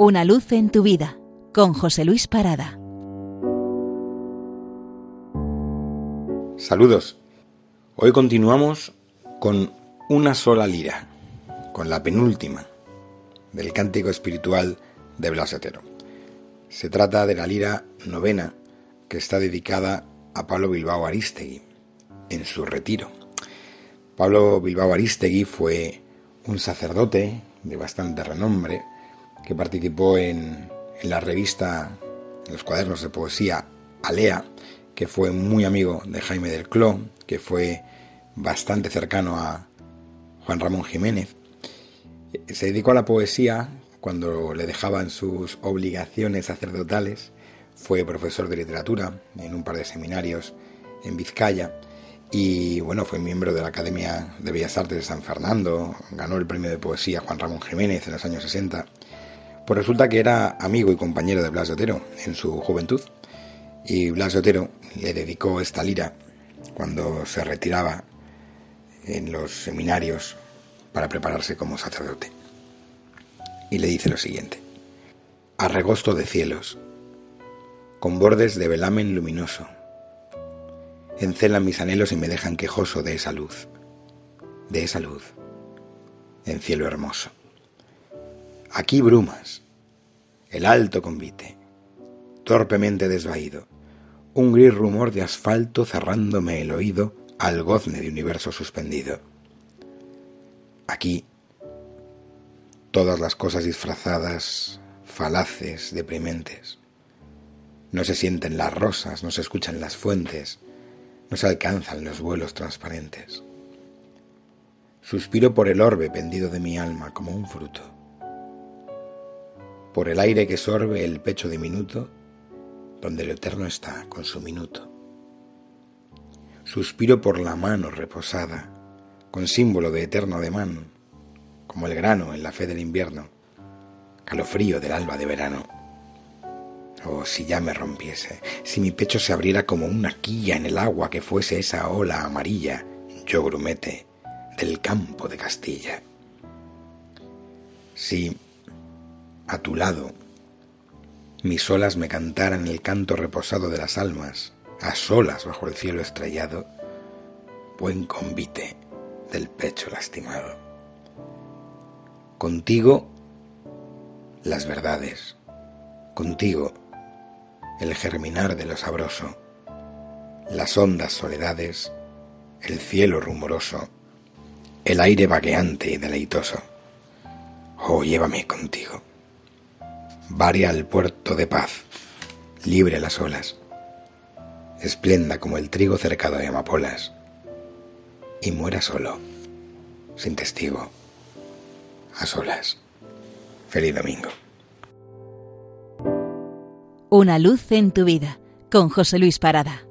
Una luz en tu vida con José Luis Parada. Saludos. Hoy continuamos con una sola lira, con la penúltima del cántico espiritual de Blas Otero. Se trata de la lira novena que está dedicada a Pablo Bilbao Aristegui en su retiro. Pablo Bilbao Aristegui fue un sacerdote de bastante renombre que participó en, la revista, en los cuadernos de poesía Alea, que fue muy amigo de Jaime del Cló, que fue bastante cercano a Juan Ramón Jiménez. Se dedicó a la poesía cuando le dejaban sus obligaciones sacerdotales. Fue profesor de literatura en un par de seminarios en Vizcaya y bueno, fue miembro de la Academia de Bellas Artes de San Fernando, ganó el premio de poesía Juan Ramón Jiménez en los años 60 pues resulta que era amigo y compañero de Blas Otero en su juventud. Y Blas Otero le dedicó esta lira cuando se retiraba en los seminarios para prepararse como sacerdote. Y le dice lo siguiente. Arregosto de cielos, con bordes de velamen luminoso, encelan mis anhelos y me dejan quejoso de esa luz, de esa luz, en cielo hermoso. Aquí brumas, el alto convite, torpemente desvaído, un gris rumor de asfalto cerrándome el oído al gozne de universo suspendido. Aquí, todas las cosas disfrazadas, falaces, deprimentes. No se sienten las rosas, no se escuchan las fuentes, no se alcanzan los vuelos transparentes. Suspiro por el orbe pendido de mi alma como un fruto por el aire que sorbe el pecho diminuto, donde lo eterno está con su minuto. Suspiro por la mano reposada, con símbolo de eterno ademán, como el grano en la fe del invierno, calofrío del alba de verano. Oh, si ya me rompiese, si mi pecho se abriera como una quilla en el agua que fuese esa ola amarilla, yo grumete, del campo de Castilla. Si a tu lado. Mis olas me cantaran el canto reposado de las almas, a solas bajo el cielo estrellado, buen convite del pecho lastimado. Contigo las verdades, contigo el germinar de lo sabroso, las hondas soledades, el cielo rumoroso, el aire vagueante y deleitoso. Oh, llévame contigo varia al puerto de paz, libre las olas, esplenda como el trigo cercado de amapolas, y muera solo, sin testigo, a solas. Feliz domingo. Una luz en tu vida, con José Luis Parada.